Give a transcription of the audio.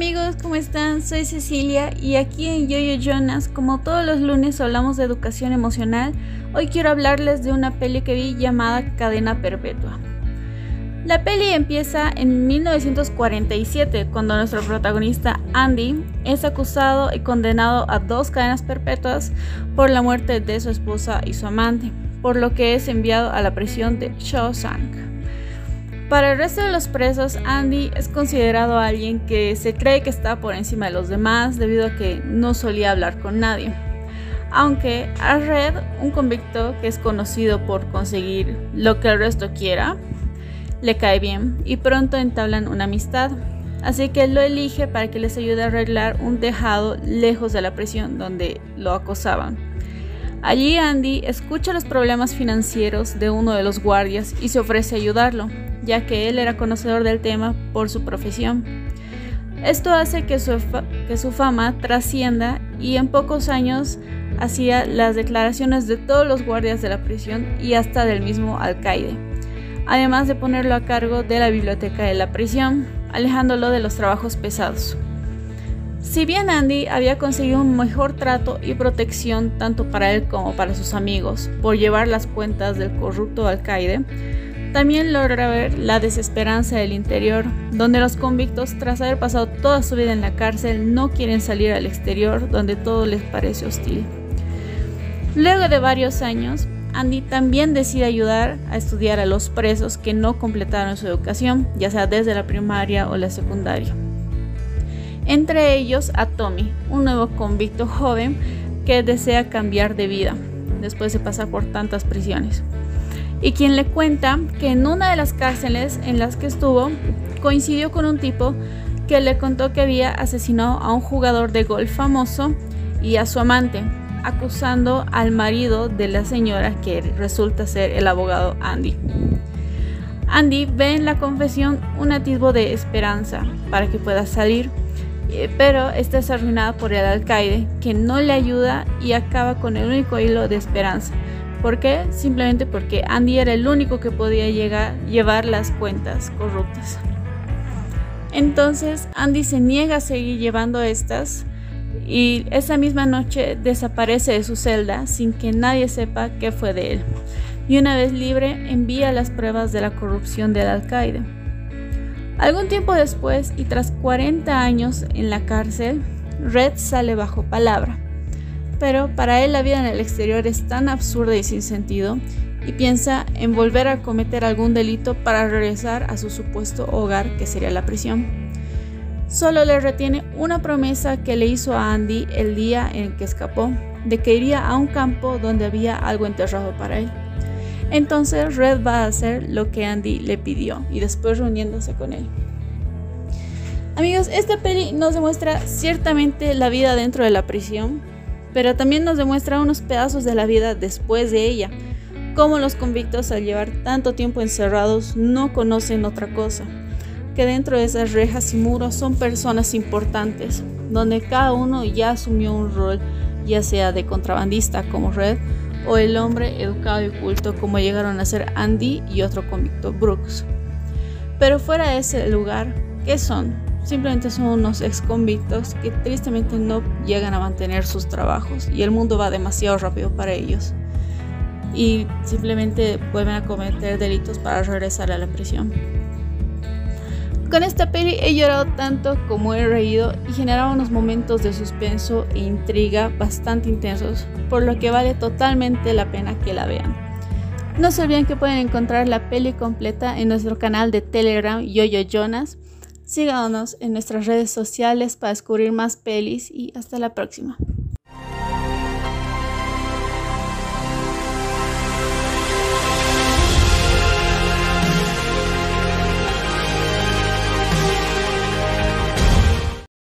amigos, ¿cómo están? Soy Cecilia y aquí en Yoyo Jonas, como todos los lunes hablamos de educación emocional, hoy quiero hablarles de una peli que vi llamada Cadena Perpetua. La peli empieza en 1947, cuando nuestro protagonista Andy es acusado y condenado a dos cadenas perpetuas por la muerte de su esposa y su amante, por lo que es enviado a la prisión de Shawshank. Para el resto de los presos, Andy es considerado alguien que se cree que está por encima de los demás debido a que no solía hablar con nadie. Aunque a Red, un convicto que es conocido por conseguir lo que el resto quiera, le cae bien y pronto entablan una amistad. Así que lo elige para que les ayude a arreglar un tejado lejos de la prisión donde lo acosaban. Allí Andy escucha los problemas financieros de uno de los guardias y se ofrece a ayudarlo, ya que él era conocedor del tema por su profesión. Esto hace que su, fama trascienda y en pocos años hacía las declaraciones de todos los guardias de la prisión y hasta del mismo alcaide, además de ponerlo a cargo de la biblioteca de la prisión, alejándolo de los trabajos pesados. Si bien Andy había conseguido un mejor trato y protección tanto para él como para sus amigos por llevar las cuentas del corrupto alcaide, también logra ver la desesperanza del interior, donde los convictos, tras haber pasado toda su vida en la cárcel, no quieren salir al exterior, donde todo les parece hostil. Luego de varios años, Andy también decide ayudar a estudiar a los presos que no completaron su educación, ya sea desde la primaria o la secundaria. Entre ellos a Tommy, un nuevo convicto joven que desea cambiar de vida después de pasar por tantas prisiones y quien le cuenta que en una de las cárceles en las que estuvo coincidió con un tipo que le contó que había asesinado a un jugador de golf famoso y a su amante, acusando al marido de la señora que resulta ser el abogado Andy. Andy ve en la confesión un atisbo de esperanza para que pueda salir, eh, pero está arruinada por el alcaide que no le ayuda y acaba con el único hilo de esperanza, ¿Por qué? Simplemente porque Andy era el único que podía llegar, llevar las cuentas corruptas. Entonces Andy se niega a seguir llevando estas y esa misma noche desaparece de su celda sin que nadie sepa qué fue de él. Y una vez libre envía las pruebas de la corrupción del alcaide. Algún tiempo después y tras 40 años en la cárcel, Red sale bajo palabra pero para él la vida en el exterior es tan absurda y sin sentido y piensa en volver a cometer algún delito para regresar a su supuesto hogar que sería la prisión. Solo le retiene una promesa que le hizo a Andy el día en que escapó, de que iría a un campo donde había algo enterrado para él. Entonces Red va a hacer lo que Andy le pidió y después reuniéndose con él. Amigos, esta peli nos demuestra ciertamente la vida dentro de la prisión, pero también nos demuestra unos pedazos de la vida después de ella, cómo los convictos al llevar tanto tiempo encerrados no conocen otra cosa, que dentro de esas rejas y muros son personas importantes, donde cada uno ya asumió un rol, ya sea de contrabandista como Red, o el hombre educado y culto como llegaron a ser Andy y otro convicto Brooks. Pero fuera de ese lugar, ¿qué son? Simplemente son unos ex convictos que tristemente no llegan a mantener sus trabajos y el mundo va demasiado rápido para ellos. Y simplemente vuelven a cometer delitos para regresar a la prisión. Con esta peli he llorado tanto como he reído y generaba unos momentos de suspenso e intriga bastante intensos, por lo que vale totalmente la pena que la vean. No se olviden que pueden encontrar la peli completa en nuestro canal de Telegram Yoyo Jonas Síganos en nuestras redes sociales para descubrir más pelis y hasta la próxima.